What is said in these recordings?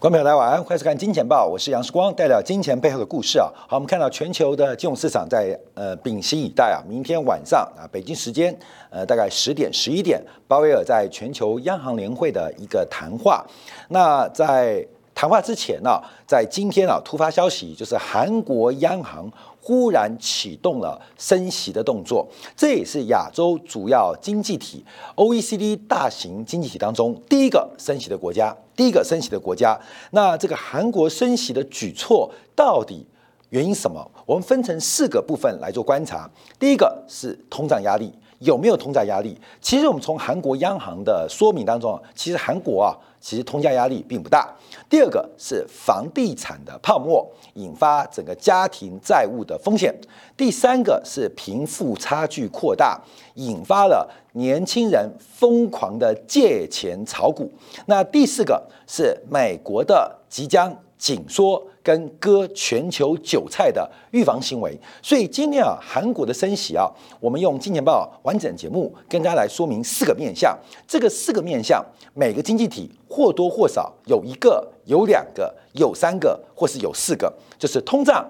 观众朋友，大家晚安，欢迎收看《金钱报》，我是杨世光，带来金钱背后的故事啊。好，我们看到全球的金融市场在呃屏息以待啊，明天晚上啊，北京时间呃大概十点十一点，鲍威尔在全球央行联会的一个谈话。那在谈话之前呢，在今天啊，突发消息就是韩国央行。忽然启动了升息的动作，这也是亚洲主要经济体 OECD 大型经济体当中第一个升息的国家，第一个升息的国家。那这个韩国升息的举措到底原因什么？我们分成四个部分来做观察。第一个是通胀压力，有没有通胀压力？其实我们从韩国央行的说明当中，其实韩国啊。其实通胀压力并不大。第二个是房地产的泡沫引发整个家庭债务的风险。第三个是贫富差距扩大，引发了年轻人疯狂的借钱炒股。那第四个是美国的即将。紧缩跟割全球韭菜的预防行为，所以今天啊，韩国的升息啊，我们用金钱报完整节目跟大家来说明四个面向。这个四个面向，每个经济体或多或少有一个、有两个、有三个，或是有四个，就是通胀、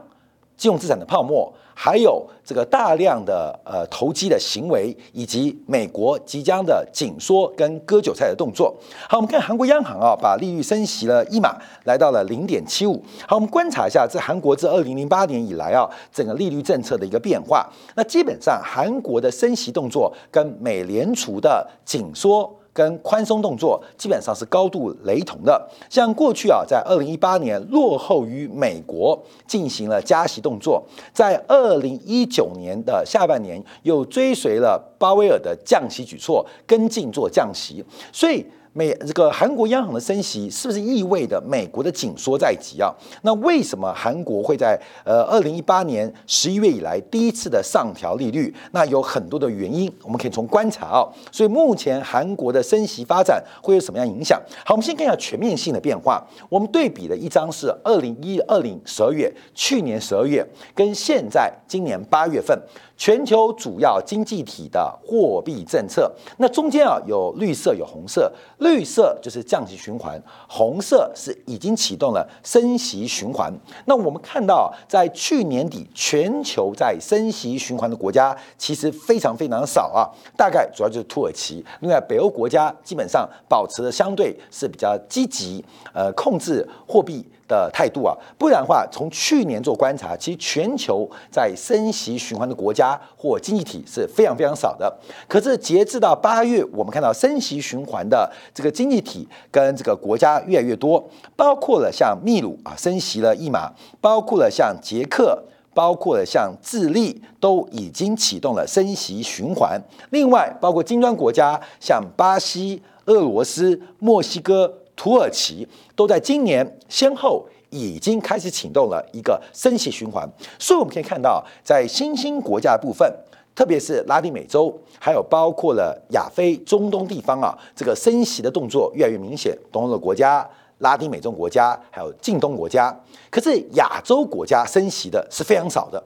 金融资产的泡沫。还有这个大量的呃投机的行为，以及美国即将的紧缩跟割韭菜的动作。好，我们看韩国央行啊，把利率升息了一码，来到了零点七五。好，我们观察一下，这韩国自二零零八年以来啊，整个利率政策的一个变化。那基本上韩国的升息动作跟美联储的紧缩。跟宽松动作基本上是高度雷同的。像过去啊，在二零一八年落后于美国进行了加息动作，在二零一九年的下半年又追随了鲍威尔的降息举措，跟进做降息，所以。美这个韩国央行的升息是不是意味着美国的紧缩在即啊？那为什么韩国会在呃二零一八年十一月以来第一次的上调利率？那有很多的原因，我们可以从观察啊。所以目前韩国的升息发展会有什么样影响？好，我们先看一下全面性的变化。我们对比的一张是二零一二年十二月，去年十二月跟现在今年八月份。全球主要经济体的货币政策，那中间啊有绿色有红色，绿色就是降息循环，红色是已经启动了升息循环。那我们看到，在去年底，全球在升息循环的国家其实非常非常少啊，大概主要就是土耳其。另外，北欧国家基本上保持的相对是比较积极，呃，控制货币。的态度啊，不然的话，从去年做观察，其实全球在升息循环的国家或经济体是非常非常少的。可是截至到八月，我们看到升息循环的这个经济体跟这个国家越来越多，包括了像秘鲁啊升息了一码，包括了像捷克，包括了像智利都已经启动了升息循环。另外，包括金砖国家像巴西、俄罗斯、墨西哥。土耳其都在今年先后已经开始启动了一个升息循环，所以我们可以看到，在新兴国家部分，特别是拉丁美洲，还有包括了亚非、中东地方啊，这个升息的动作越来越明显。东欧的国家、拉丁美洲国家，还有近东国家，可是亚洲国家升息的是非常少的。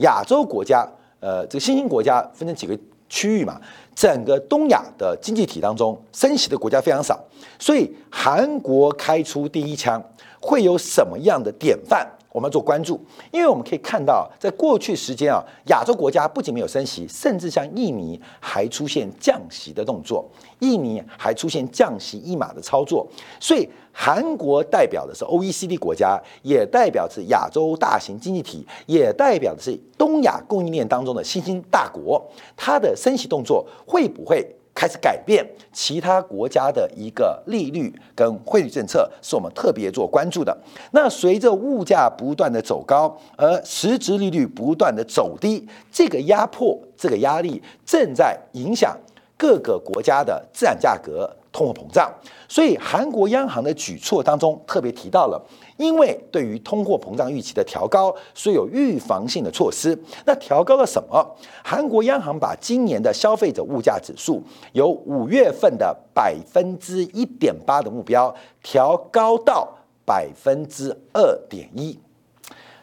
亚洲国家，呃，这个新兴国家分成几个区域嘛？整个东亚的经济体当中，升息的国家非常少，所以韩国开出第一枪，会有什么样的典范？我们要做关注，因为我们可以看到，在过去时间啊，亚洲国家不仅没有升息，甚至像印尼还出现降息的动作，印尼还出现降息一码的操作。所以韩国代表的是 OECD 国家，也代表是亚洲大型经济体，也代表的是东亚供应链当中的新兴大国，它的升息动作会不会？开始改变其他国家的一个利率跟汇率政策，是我们特别做关注的。那随着物价不断的走高，而实质利率不断的走低，这个压迫、这个压力正在影响各个国家的自然价格、通货膨胀。所以，韩国央行的举措当中特别提到了。因为对于通货膨胀预期的调高，所以有预防性的措施。那调高了什么？韩国央行把今年的消费者物价指数由五月份的百分之一点八的目标调高到百分之二点一，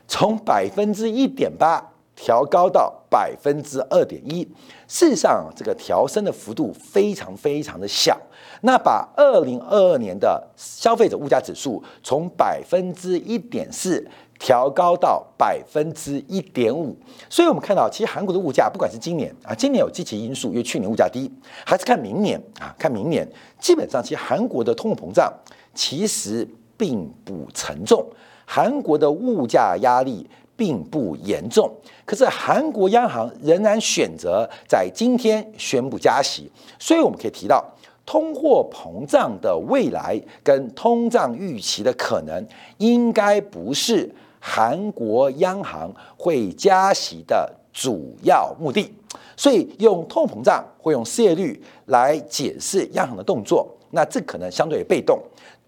从百分之一点八调高到百分之二点一。事实上，这个调升的幅度非常非常的小。那把二零二二年的消费者物价指数从百分之一点四调高到百分之一点五，所以我们看到，其实韩国的物价，不管是今年啊，今年有积极因素，因为去年物价低，还是看明年啊，看明年，基本上其实韩国的通货膨胀其实并不沉重，韩国的物价压力并不严重，可是韩国央行仍然选择在今天宣布加息，所以我们可以提到。通货膨胀的未来跟通胀预期的可能，应该不是韩国央行会加息的主要目的。所以用通膨胀或用失业率来解释央行的动作，那这可能相对被动。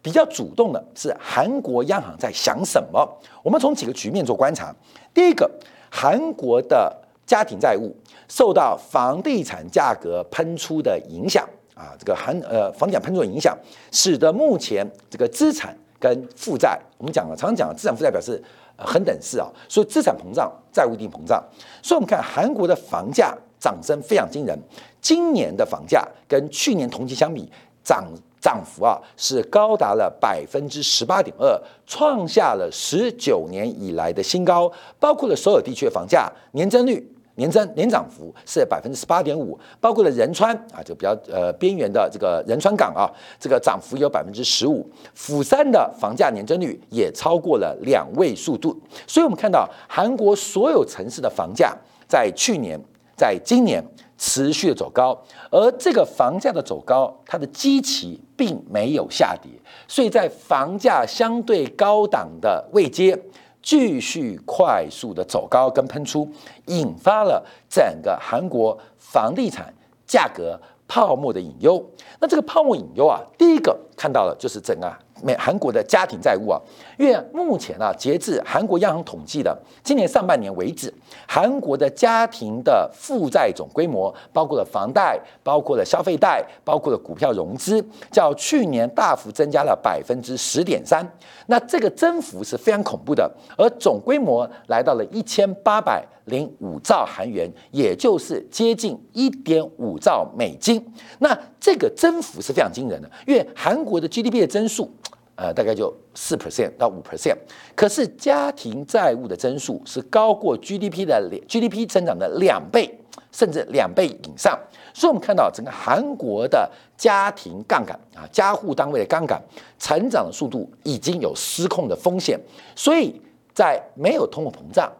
比较主动的是韩国央行在想什么？我们从几个局面做观察。第一个，韩国的家庭债务受到房地产价格喷出的影响。啊，这个韩呃房地产喷出的影响，使得目前这个资产跟负债，我们讲了，常常讲资产负债表示恒等式啊，所以资产膨胀，债务一定膨胀。所以我们看韩国的房价涨升非常惊人，今年的房价跟去年同期相比，涨涨幅啊是高达了百分之十八点二，创下了十九年以来的新高，包括了所有地区的房价年增率。年增年涨幅是百分之十八点五，包括了仁川啊，就比较呃边缘的这个仁川港啊，这个涨幅有百分之十五。釜山的房价年增率也超过了两位数度，所以我们看到韩国所有城市的房价在去年、在今年持续的走高，而这个房价的走高，它的基期并没有下跌，所以在房价相对高档的位阶。继续快速的走高跟喷出，引发了整个韩国房地产价格泡沫的隐忧。那这个泡沫隐忧啊，第一个看到的就是整个。美韩国的家庭债务啊，因为目前啊，截至韩国央行统计的今年上半年为止，韩国的家庭的负债总规模，包括了房贷、包括了消费贷、包括了股票融资，较去年大幅增加了百分之十点三。那这个增幅是非常恐怖的，而总规模来到了一千八百零五兆韩元，也就是接近一点五兆美金。那这个增幅是非常惊人的，因为韩国的 GDP 的增速。呃，大概就四 percent 到五 percent，可是家庭债务的增速是高过 GDP 的 GDP 增长的两倍，甚至两倍以上。所以，我们看到整个韩国的家庭杠杆啊，家户单位的杠杆成长的速度已经有失控的风险。所以在没有通货膨胀，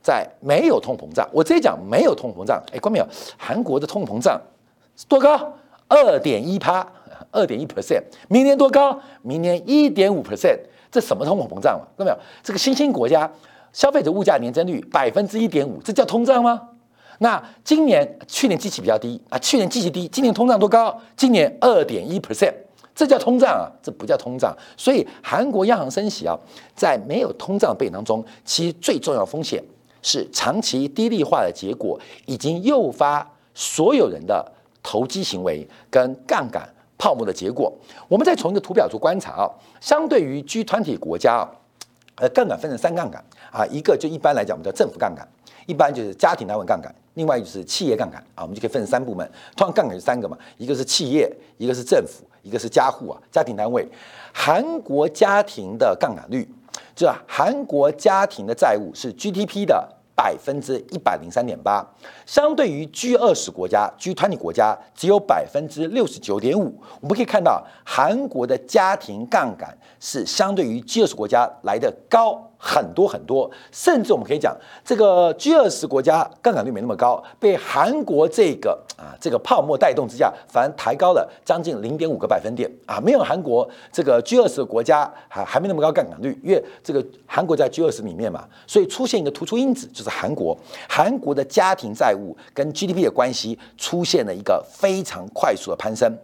在没有通膨胀，我直接讲没有通膨胀。哎，关没有？韩国的通膨胀多高？二点一趴。二点一 percent，明年多高？明年一点五 percent，这什么通货膨胀嘛？看到没有？这个新兴国家消费者物价年增率百分之一点五，这叫通胀吗？那今年去年基期比较低啊，去年基期低，今年通胀多高？今年二点一 percent，这叫通胀啊？这不叫通胀。所以韩国央行升息啊，在没有通胀背景当中，其最重要风险是长期低利化的结果，已经诱发所有人的投机行为跟杠杆。泡沫的结果，我们再从一个图表做观察啊。相对于 G 团体国家啊，呃，杠杆分成三杠杆啊，一个就一般来讲我们叫政府杠杆，一般就是家庭单位杠杆，另外就是企业杠杆啊。我们就可以分成三部门，通常杠杆是三个嘛，一个是企业，一个是政府，一个是家户啊，家庭单位。韩国家庭的杠杆率，就是韩国家庭的债务是 GDP 的。百分之一百零三点八，相对于 G 二十国家、G 团体国家只有百分之六十九点五。我们可以看到，韩国的家庭杠杆是相对于 G 二十国家来的高。很多很多，甚至我们可以讲，这个 G 二十国家杠杆率没那么高，被韩国这个啊这个泡沫带动之下，反而抬高了将近零点五个百分点。啊，没有韩国这个 G 二十国家还还没那么高杠杆率，因为这个韩国在 G 二十里面嘛，所以出现一个突出因子，就是韩国，韩国的家庭债务跟 GDP 的关系出现了一个非常快速的攀升。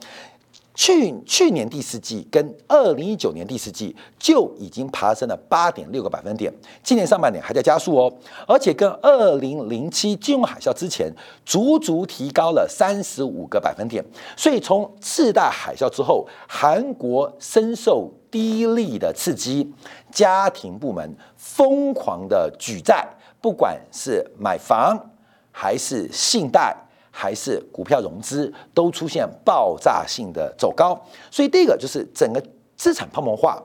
去去年第四季跟二零一九年第四季就已经爬升了八点六个百分点，今年上半年还在加速哦，而且跟二零零七金融海啸之前足足提高了三十五个百分点。所以从次贷海啸之后，韩国深受低利的刺激，家庭部门疯狂的举债，不管是买房还是信贷。还是股票融资，都出现爆炸性的走高。所以第一个就是整个资产泡沫化，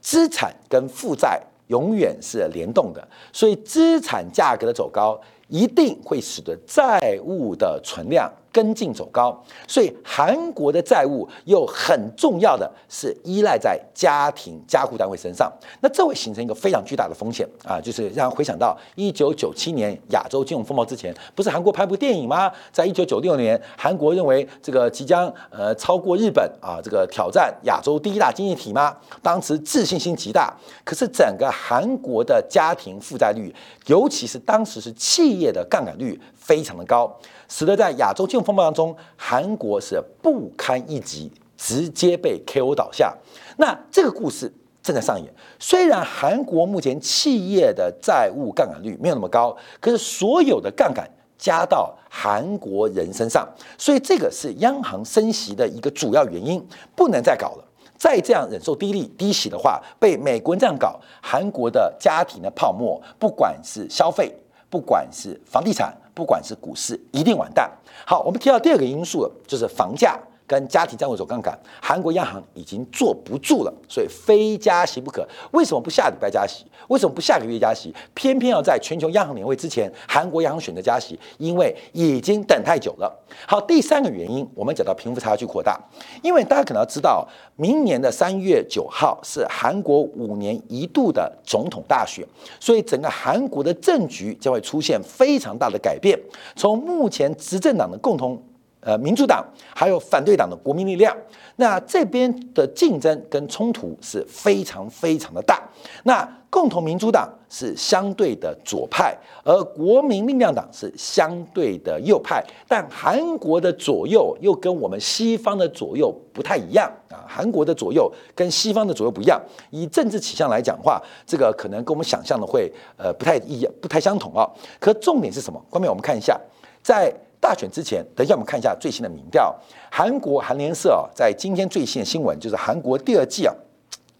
资产跟负债永远是联动的，所以资产价格的走高一定会使得债务的存量。跟进走高，所以韩国的债务又很重要的是依赖在家庭加户单位身上，那这会形成一个非常巨大的风险啊！就是让回想到一九九七年亚洲金融风暴之前，不是韩国拍部电影吗？在一九九六年，韩国认为这个即将呃超过日本啊，这个挑战亚洲第一大经济体吗？当时自信心极大，可是整个韩国的家庭负债率，尤其是当时是企业的杠杆率非常的高。使得在亚洲金融风暴当中，韩国是不堪一击，直接被 KO 倒下。那这个故事正在上演。虽然韩国目前企业的债务杠杆率没有那么高，可是所有的杠杆加到韩国人身上，所以这个是央行升息的一个主要原因。不能再搞了，再这样忍受低利低息的话，被美国人这样搞，韩国的家庭的泡沫，不管是消费。不管是房地产，不管是股市，一定完蛋。好，我们提到第二个因素，就是房价。跟家庭债务走杠杆，韩国央行已经坐不住了，所以非加息不可。为什么不下礼拜加息？为什么不下个月加息？偏偏要在全球央行年会之前，韩国央行选择加息，因为已经等太久了。好，第三个原因，我们讲到贫富差距扩大，因为大家可能要知道，明年的三月九号是韩国五年一度的总统大选，所以整个韩国的政局将会出现非常大的改变。从目前执政党的共同。呃，民主党还有反对党的国民力量，那这边的竞争跟冲突是非常非常的大。那共同民主党是相对的左派，而国民力量党是相对的右派。但韩国的左右又跟我们西方的左右不太一样啊，韩国的左右跟西方的左右不一样。以政治取向来讲话，这个可能跟我们想象的会呃不太一样，不太相同啊。可重点是什么？后面我们看一下，在。大选之前，等一下我们看一下最新的民调。韩国韩联社啊，在今天最新的新闻就是韩国第二季啊，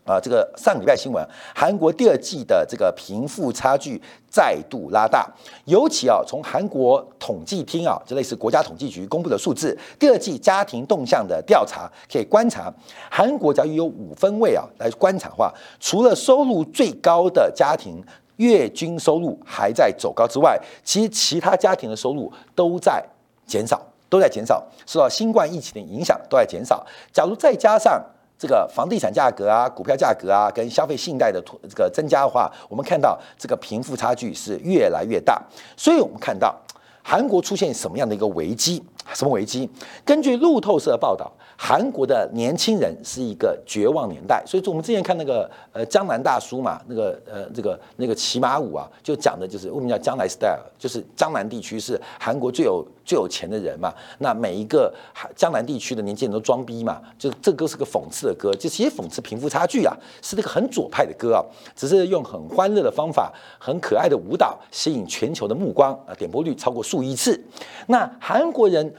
啊这个上礼拜新闻，韩国第二季的这个贫富差距再度拉大。尤其啊，从韩国统计厅啊，就类似国家统计局公布的数字，第二季家庭动向的调查可以观察，韩国假如有五分位啊来观察的话，除了收入最高的家庭。月均收入还在走高之外，其实其他家庭的收入都在减少，都在减少，受到新冠疫情的影响都在减少。假如再加上这个房地产价格啊、股票价格啊跟消费信贷的这个增加的话，我们看到这个贫富差距是越来越大。所以我们看到韩国出现什么样的一个危机？什么危机？根据路透社报道。韩国的年轻人是一个绝望年代，所以说我们之前看那个呃江南大叔嘛，那个呃这个那个骑马舞啊，就讲的就是为什么叫江南 style，就是江南地区是韩国最有最有钱的人嘛，那每一个江南地区的年轻人都装逼嘛，就这歌是个讽刺的歌，就其实讽刺贫富差距啊，是那个很左派的歌啊，只是用很欢乐的方法，很可爱的舞蹈吸引全球的目光啊，点播率超过数亿次，那韩国人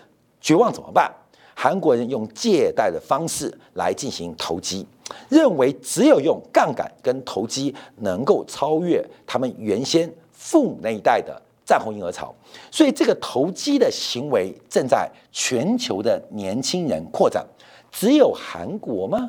绝望怎么办？韩国人用借贷的方式来进行投机，认为只有用杠杆跟投机能够超越他们原先父母那一代的战后婴儿潮，所以这个投机的行为正在全球的年轻人扩展。只有韩国吗？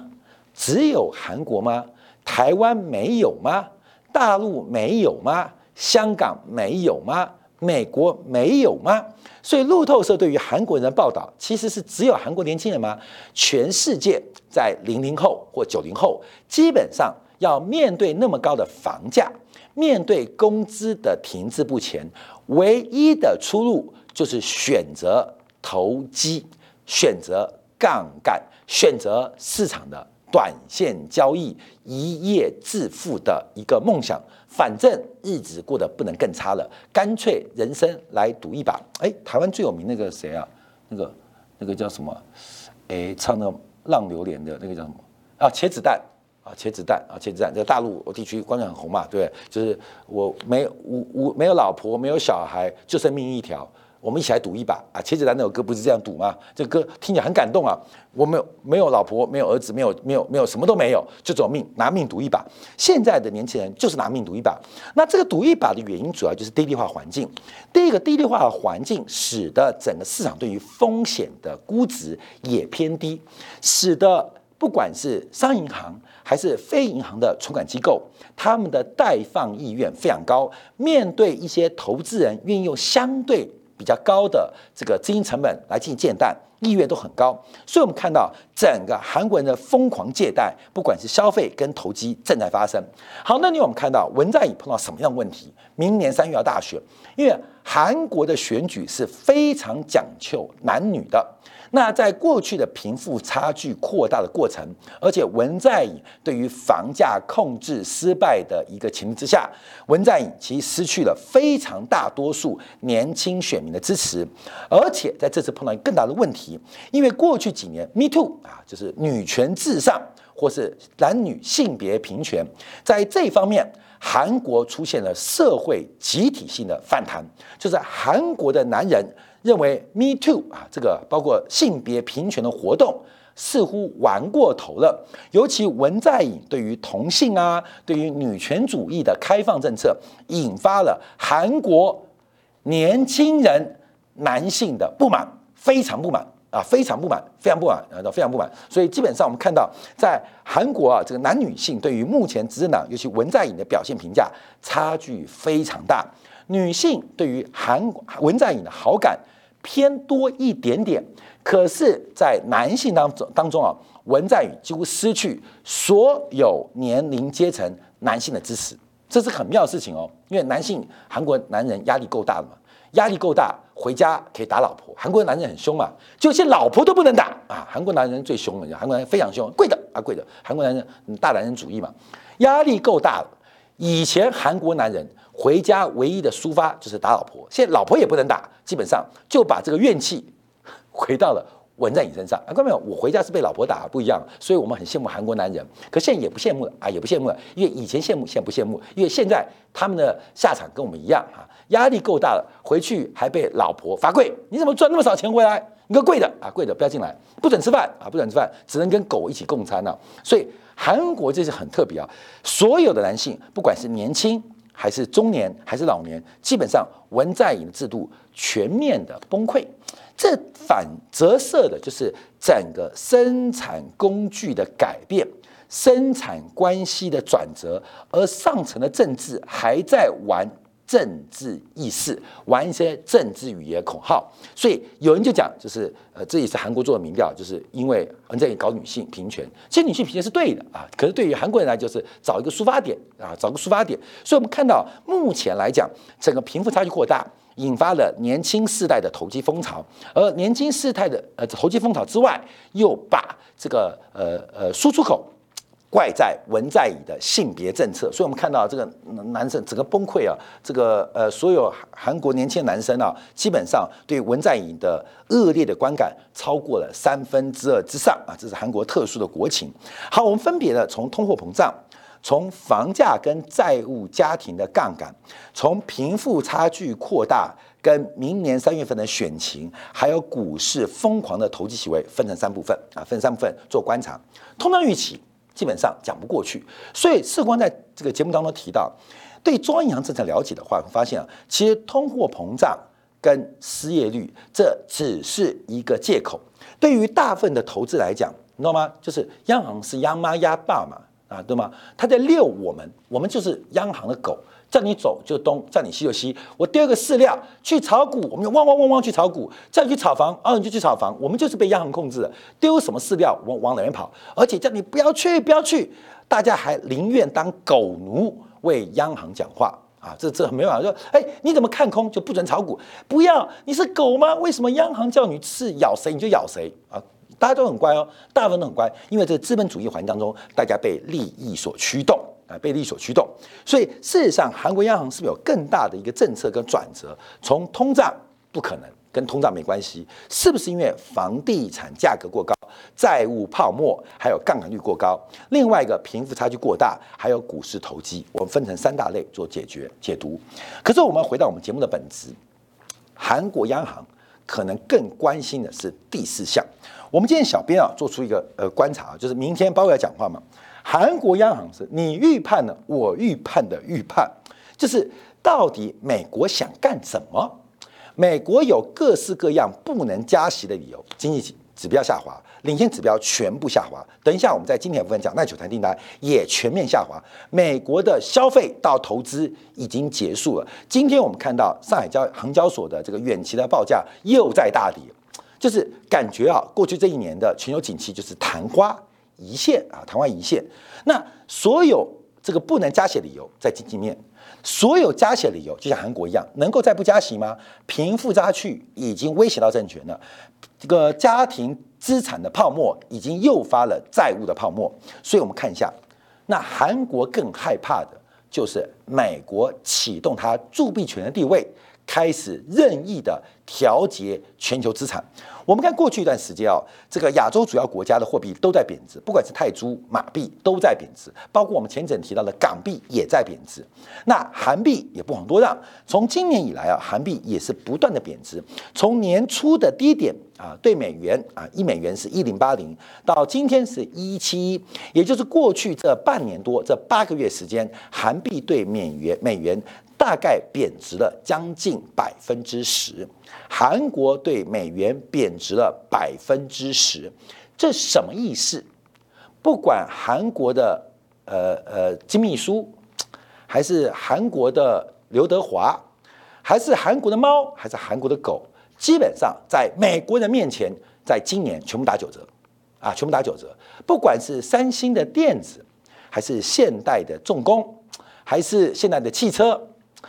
只有韩国吗？台湾没有吗？大陆没有吗？香港没有吗？美国没有吗？所以路透社对于韩国人的报道，其实是只有韩国年轻人吗？全世界在零零后或九零后，基本上要面对那么高的房价，面对工资的停滞不前，唯一的出路就是选择投机，选择杠杆，选择市场的短线交易，一夜致富的一个梦想。反正日子过得不能更差了，干脆人生来赌一把。哎，台湾最有名那个谁啊？那个那个叫什么？哎，唱那《浪流连》的那个叫什么？啊，茄子蛋啊，茄子蛋啊，茄子蛋。这个大陆地区观众很红嘛，对不对？就是我没无无没有老婆，没有小孩，就剩命一条。我们一起来赌一把啊！茄子蛋那首歌不是这样赌吗？这歌听起来很感动啊！我没有没有老婆，没有儿子，没有没有没有什么都没有，就走命拿命赌一把。现在的年轻人就是拿命赌一把。那这个赌一把的原因主要就是低利化环境。第一个低利化环境使得整个市场对于风险的估值也偏低，使得不管是商业银行还是非银行的存款机构，他们的贷放意愿非常高。面对一些投资人愿意用相对比较高的这个资金成本来进行借贷，意愿都很高，所以我们看到整个韩国人的疯狂借贷，不管是消费跟投机正在发生。好，那你我们看到文在寅碰到什么样的问题？明年三月要大选，因为韩国的选举是非常讲究男女的。那在过去的贫富差距扩大的过程，而且文在寅对于房价控制失败的一个情形之下，文在寅其实失去了非常大多数年轻选民的支持，而且在这次碰到一个更大的问题，因为过去几年 Me Too 啊，就是女权至上或是男女性别平权，在这方面，韩国出现了社会集体性的反弹，就是韩国的男人。认为 Me Too 啊，这个包括性别平权的活动似乎玩过头了。尤其文在寅对于同性啊，对于女权主义的开放政策，引发了韩国年轻人男性的不满，非常不满啊，非常不满，非常不满啊，非常不满。所以基本上我们看到，在韩国啊，这个男女性对于目前执政党，尤其文在寅的表现评价差距非常大。女性对于韩文在寅的好感。偏多一点点，可是，在男性当中当中啊，文在寅几乎失去所有年龄阶层男性的支持，这是很妙的事情哦。因为男性韩国男人压力够大了嘛，压力够大，回家可以打老婆。韩国男人很凶嘛，就些老婆都不能打啊。韩国男人最凶了，韩国男人非常凶，跪的啊跪的。韩国男人大男人主义嘛，压力够大了。以前韩国男人。回家唯一的抒发就是打老婆，现在老婆也不能打，基本上就把这个怨气回到了文在寅身上。啊，看到没有？我回家是被老婆打，不一样。所以我们很羡慕韩国男人，可现在也不羡慕了啊，也不羡慕了，因为以前羡慕，现在不羡慕，因为现在他们的下场跟我们一样啊，压力够大了，回去还被老婆罚跪。你怎么赚那么少钱回来？你个跪的啊，跪的不要进来，不准吃饭啊，不准吃饭，只能跟狗一起共餐呢。所以韩国这是很特别啊，所有的男性，不管是年轻。还是中年，还是老年，基本上文在寅的制度全面的崩溃，这反折射的就是整个生产工具的改变，生产关系的转折，而上层的政治还在玩。政治意识玩一些政治语言口号，所以有人就讲，就是呃，这也是韩国做的民调，就是因为文在寅搞女性平权，其实女性平权是对的啊，可是对于韩国人来就是找一个抒发点啊，找个抒发点。所以我们看到目前来讲，整个贫富差距扩大，引发了年轻世代的投机风潮，而年轻世代的呃投机风潮之外，又把这个呃呃输出口。怪在文在寅的性别政策，所以我们看到这个男生整个崩溃啊，这个呃，所有韩国年轻男生啊，基本上对文在寅的恶劣的观感超过了三分之二之上啊，这是韩国特殊的国情。好，我们分别的从通货膨胀、从房价跟债务家庭的杠杆、从贫富差距扩大跟明年三月份的选情，还有股市疯狂的投机行为，分成三部分啊，分三部分做观察，通胀预期。基本上讲不过去，所以世官在这个节目当中提到，对中央银行政策了解的话，会发现啊，其实通货膨胀跟失业率这只是一个借口。对于大部分的投资来讲，你知道吗？就是央行是央妈压爸嘛，啊，对吗？他在遛我们，我们就是央行的狗。叫你走就东，叫你西就西。我丢个饲料去炒股，我们就汪汪汪汪去炒股；叫你去炒房，哦，你就去炒房。我们就是被央行控制的，丢什么饲料往往哪边跑。而且叫你不要去，不要去，大家还宁愿当狗奴为央行讲话啊！这这没办法说，哎，你怎么看空就不准炒股？不要，你是狗吗？为什么央行叫你是咬谁你就咬谁啊？大家都很乖哦，大部分都很乖，因为这个资本主义环境当中，大家被利益所驱动。啊，被利所驱动，所以事实上，韩国央行是不是有更大的一个政策跟转折？从通胀不可能，跟通胀没关系，是不是因为房地产价格过高、债务泡沫，还有杠杆率过高？另外一个贫富差距过大，还有股市投机，我们分成三大类做解决解读。可是我们回到我们节目的本质，韩国央行可能更关心的是第四项。我们今天小编啊做出一个呃观察，就是明天包括要讲话嘛，韩国央行是你预判的，我预判的预判，就是到底美国想干什么？美国有各式各样不能加息的理由，经济指标下滑，领先指标全部下滑。等一下我们在今天部分讲，耐久谈订单也全面下滑。美国的消费到投资已经结束了。今天我们看到上海交行交所的这个远期的报价又在大跌，就是感觉啊，过去这一年的全球景气就是昙花一现啊，昙花一现。那所有这个不能加息理由在经济面。所有加息的理由就像韩国一样，能够再不加息吗？贫富差距已经威胁到政权了，这个家庭资产的泡沫已经诱发了债务的泡沫。所以，我们看一下，那韩国更害怕的就是美国启动它铸币权的地位，开始任意的调节全球资产。我们看过去一段时间啊，这个亚洲主要国家的货币都在贬值，不管是泰铢、马币都在贬值，包括我们前阵提到的港币也在贬值。那韩币也不遑多让，从今年以来啊，韩币也是不断的贬值。从年初的低点啊，对美元啊，一美元是一零八零，到今天是一七一，也就是过去这半年多这八个月时间，韩币对美元美元。大概贬值了将近百分之十，韩国对美元贬值了百分之十，这什么意思？不管韩国的呃呃金秘书，还是韩国的刘德华，还是韩国的猫，还是韩国的狗，基本上在美国人面前，在今年全部打九折，啊，全部打九折。不管是三星的电子，还是现代的重工，还是现代的汽车。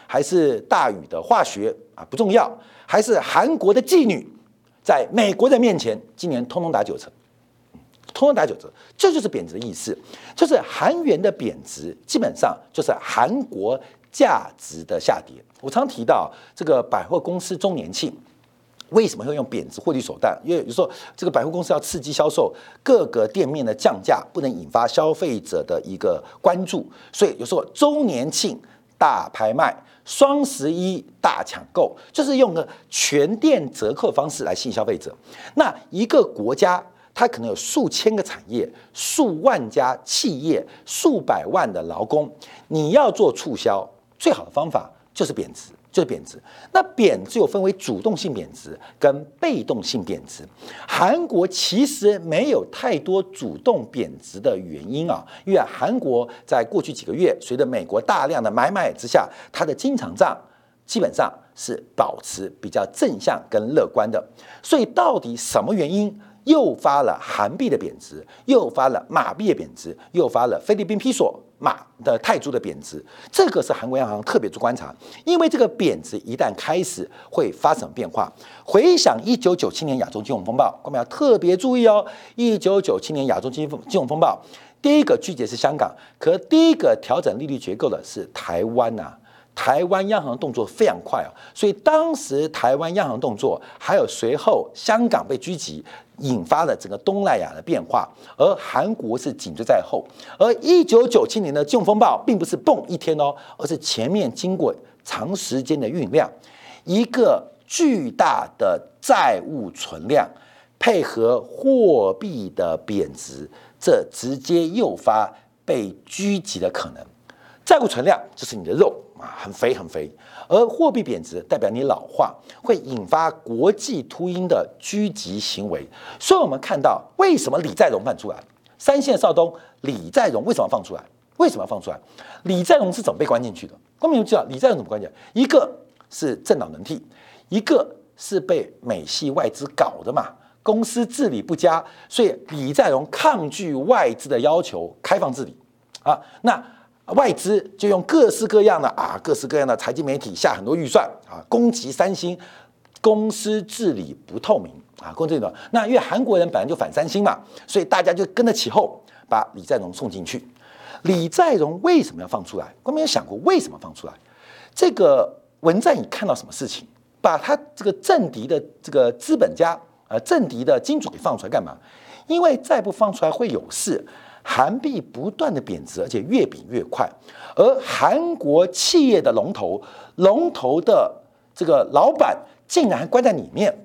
还是大禹的化学啊不重要，还是韩国的妓女，在美国人面前，今年通通打九折，通通打九折，这就是贬值的意思，就是韩元的贬值，基本上就是韩国价值的下跌。我常提到这个百货公司周年庆，为什么会用贬值获利手段？因为有时候这个百货公司要刺激销售，各个店面的降价不能引发消费者的一个关注，所以有时候周年庆大拍卖。双十一大抢购就是用个全店折扣方式来吸引消费者。那一个国家，它可能有数千个产业、数万家企业、数百万的劳工，你要做促销，最好的方法就是贬值。就是贬值，那贬值又分为主动性贬值跟被动性贬值。韩国其实没有太多主动贬值的原因啊，因为韩国在过去几个月，随着美国大量的买买之下，它的经常账基本上是保持比较正向跟乐观的。所以到底什么原因？诱发了韩币的贬值，诱发了马币的贬值，诱发了菲律宾披索马的泰铢的贬值。这个是韩国央行特别做观察，因为这个贬值一旦开始会发生变化。回想一九九七年亚洲金融风暴，我们要特别注意哦。一九九七年亚洲金金融风暴，第一个拒绝是香港，可第一个调整利率结构的是台湾呐。台湾央行动作非常快啊，所以当时台湾央行动作，还有随后香港被狙击。引发了整个东南亚的变化，而韩国是紧追在后。而一九九七年的金融风暴并不是蹦一天哦，而是前面经过长时间的酝酿，一个巨大的债务存量配合货币的贬值，这直接诱发被狙击的可能。债务存量就是你的肉啊，很肥很肥。而货币贬值代表你老化，会引发国际秃鹰的狙击行为。所以，我们看到为什么李在镕放出来，三线少东李在镕为什么放出来？为什么要放出来？李在镕是怎么被关进去的？公民知道李在镕怎么关进去？一个是政党轮替，一个是被美系外资搞的嘛。公司治理不佳，所以李在镕抗拒外资的要求，开放治理啊。那外资就用各式各样的啊，各式各样的财经媒体下很多预算啊，攻击三星公司治理不透明啊，攻击的。那因为韩国人本来就反三星嘛，所以大家就跟着起哄，把李在镕送进去。李在镕为什么要放出来？我们有想过为什么放出来？这个文在寅看到什么事情，把他这个政敌的这个资本家啊，政敌的金主给放出来干嘛？因为再不放出来会有事。韩币不断的贬值，而且越贬越快，而韩国企业的龙头、龙头的这个老板竟然还关在里面。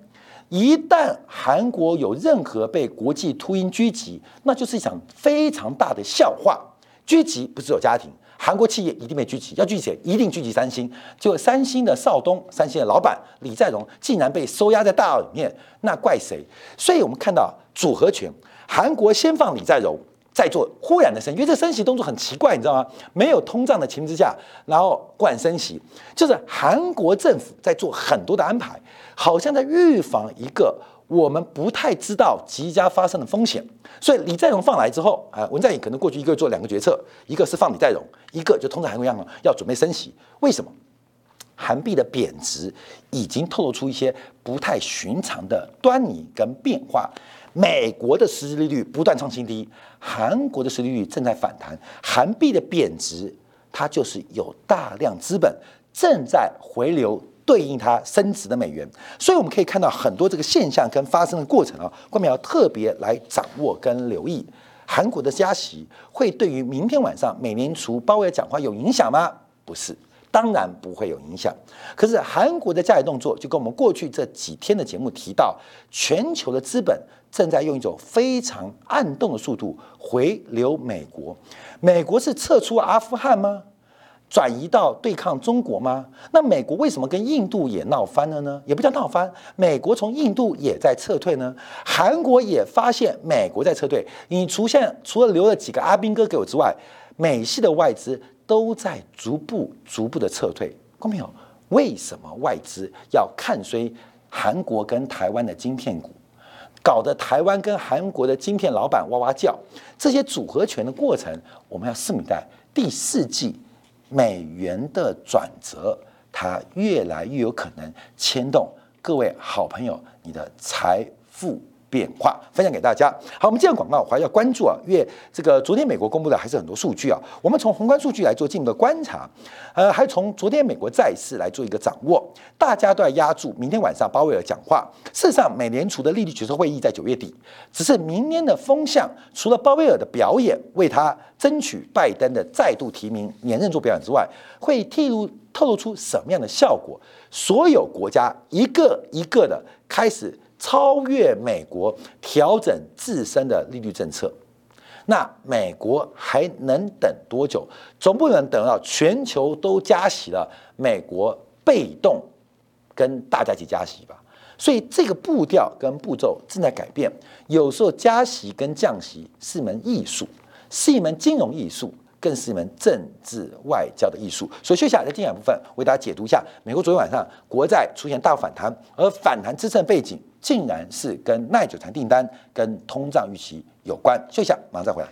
一旦韩国有任何被国际秃鹰狙击，那就是一场非常大的笑话。狙击不是有家庭，韩国企业一定被狙击，要狙击谁？一定狙击三星。就三星的少东，三星的老板李在镕竟然被收押在大澳里面，那怪谁？所以我们看到组合拳，韩国先放李在镕。在做忽然的升，因为这升息动作很奇怪，你知道吗？没有通胀的情况之下，然后忽然升息，就是韩国政府在做很多的安排，好像在预防一个我们不太知道即将发生的风险。所以李在镕放来之后，啊，文在寅可能过去一个月做两个决策，一个是放李在镕，一个就通常韩国央行要准备升息。为什么？韩币的贬值已经透露出一些不太寻常的端倪跟变化。美国的实质利率不断创新低，韩国的实际利率正在反弹，韩币的贬值，它就是有大量资本正在回流对应它升值的美元，所以我们可以看到很多这个现象跟发生的过程啊，我们要特别来掌握跟留意，韩国的加息会对于明天晚上美联储鲍威尔讲话有影响吗？不是。当然不会有影响，可是韩国的加息动作就跟我们过去这几天的节目提到，全球的资本正在用一种非常暗动的速度回流美国。美国是撤出阿富汗吗？转移到对抗中国吗？那美国为什么跟印度也闹翻了呢？也不叫闹翻，美国从印度也在撤退呢。韩国也发现美国在撤退，你出现除了留了几个阿兵哥给我之外，美系的外资。都在逐步、逐步的撤退，看到没有？为什么外资要看衰韩国跟台湾的晶片股，搞得台湾跟韩国的晶片老板哇哇叫？这些组合拳的过程，我们要拭目以待。第四季美元的转折，它越来越有可能牵动各位好朋友你的财富。变化分享给大家。好，我们这样广告，我还要关注啊，因为这个昨天美国公布的还是很多数据啊。我们从宏观数据来做进一步的观察，呃，还从昨天美国债市来做一个掌握。大家都在压住明天晚上鲍威尔讲话。事实上，美联储的利率决策会议在九月底，只是明年的风向，除了鲍威尔的表演为他争取拜登的再度提名连任做表演之外，会透露透露出什么样的效果？所有国家一个一个的开始。超越美国调整自身的利率政策，那美国还能等多久？总不能等到全球都加息了，美国被动跟大家一起加息吧？所以这个步调跟步骤正在改变。有时候加息跟降息是一门艺术，是一门金融艺术。更是一门政治外交的艺术。所以，接下来的精彩部分为大家解读一下：美国昨天晚上国债出现大反弹，而反弹支撑背景竟然是跟耐久产订单、跟通胀预期有关。休息一下，马上再回来。